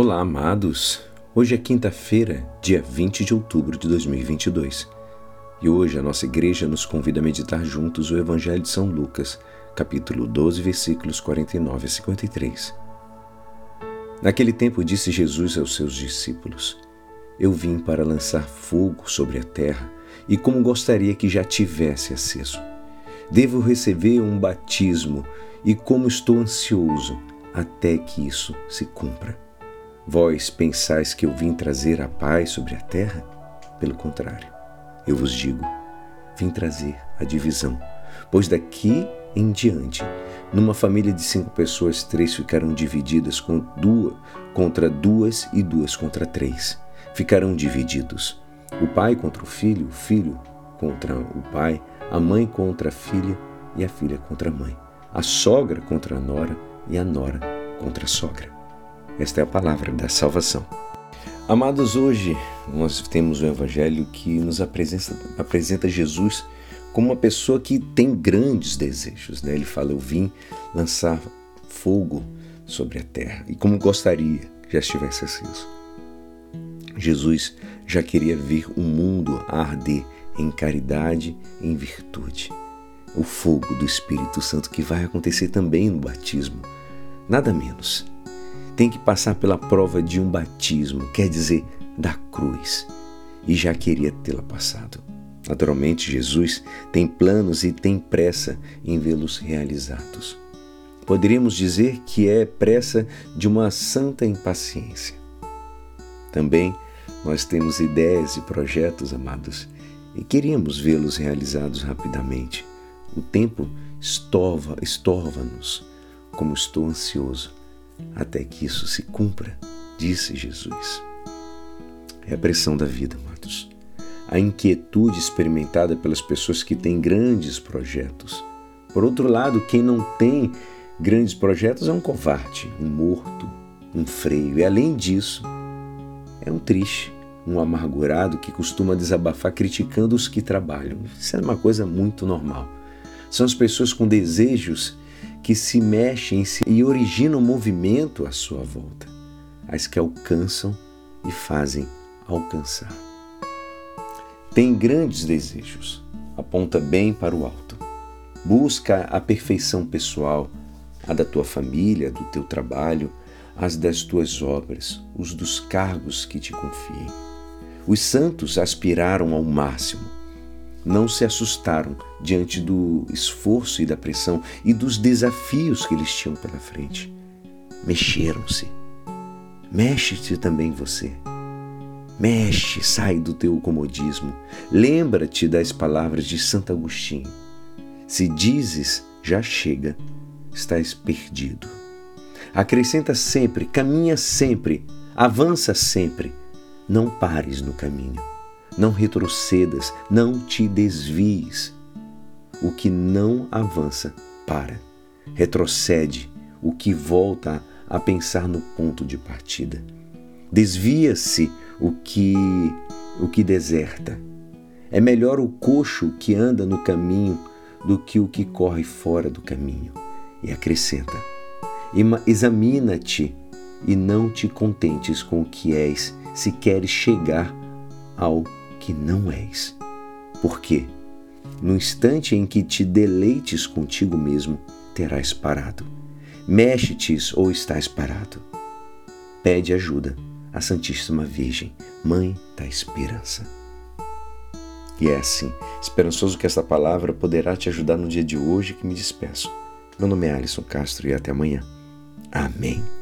Olá, amados! Hoje é quinta-feira, dia 20 de outubro de 2022. E hoje a nossa igreja nos convida a meditar juntos o Evangelho de São Lucas, capítulo 12, versículos 49 a 53. Naquele tempo disse Jesus aos seus discípulos: Eu vim para lançar fogo sobre a terra, e como gostaria que já tivesse aceso. Devo receber um batismo, e como estou ansioso até que isso se cumpra. Vós pensais que eu vim trazer a paz sobre a terra? Pelo contrário, eu vos digo, vim trazer a divisão. Pois daqui em diante, numa família de cinco pessoas, três ficarão divididas com duas contra duas e duas contra três. Ficarão divididos. O pai contra o filho, o filho contra o pai, a mãe contra a filha e a filha contra a mãe, a sogra contra a nora e a nora contra a sogra. Esta é a palavra da salvação. Amados, hoje nós temos o Evangelho que nos apresenta, apresenta Jesus como uma pessoa que tem grandes desejos. Né? Ele fala: Eu vim lançar fogo sobre a terra e como gostaria que já estivesse aceso. Jesus já queria ver o mundo arder em caridade, em virtude. O fogo do Espírito Santo que vai acontecer também no batismo. Nada menos tem que passar pela prova de um batismo, quer dizer, da cruz, e já queria tê-la passado. Naturalmente, Jesus tem planos e tem pressa em vê-los realizados. Poderíamos dizer que é pressa de uma santa impaciência. Também nós temos ideias e projetos, amados, e queríamos vê-los realizados rapidamente. O tempo estorva, estorva-nos, como estou ansioso até que isso se cumpra, disse Jesus. É a pressão da vida, amados. A inquietude experimentada pelas pessoas que têm grandes projetos. Por outro lado, quem não tem grandes projetos é um covarde, um morto, um freio. E além disso, é um triste, um amargurado que costuma desabafar criticando os que trabalham. Isso é uma coisa muito normal. São as pessoas com desejos que se mexem e originam movimento à sua volta, as que alcançam e fazem alcançar. Tem grandes desejos, aponta bem para o alto. Busca a perfeição pessoal, a da tua família, do teu trabalho, as das tuas obras, os dos cargos que te confiem. Os santos aspiraram ao máximo, não se assustaram diante do esforço e da pressão e dos desafios que eles tinham pela frente. Mexeram-se. Mexe-te também você. Mexe, sai do teu comodismo. Lembra-te das palavras de Santo Agostinho. Se dizes, já chega, estás perdido. Acrescenta sempre, caminha sempre, avança sempre. Não pares no caminho. Não retrocedas, não te desvies. O que não avança, para. Retrocede, o que volta a pensar no ponto de partida. Desvia-se o que o que deserta. É melhor o coxo que anda no caminho do que o que corre fora do caminho. E acrescenta: Examina-te e não te contentes com o que és, se queres chegar ao que não és. Porque, no instante em que te deleites contigo mesmo, terás parado. Mexe-te ou estás parado. Pede ajuda à Santíssima Virgem, Mãe da Esperança. E é assim, esperançoso que esta palavra poderá te ajudar no dia de hoje que me despeço. Meu nome é Alisson Castro e até amanhã. Amém.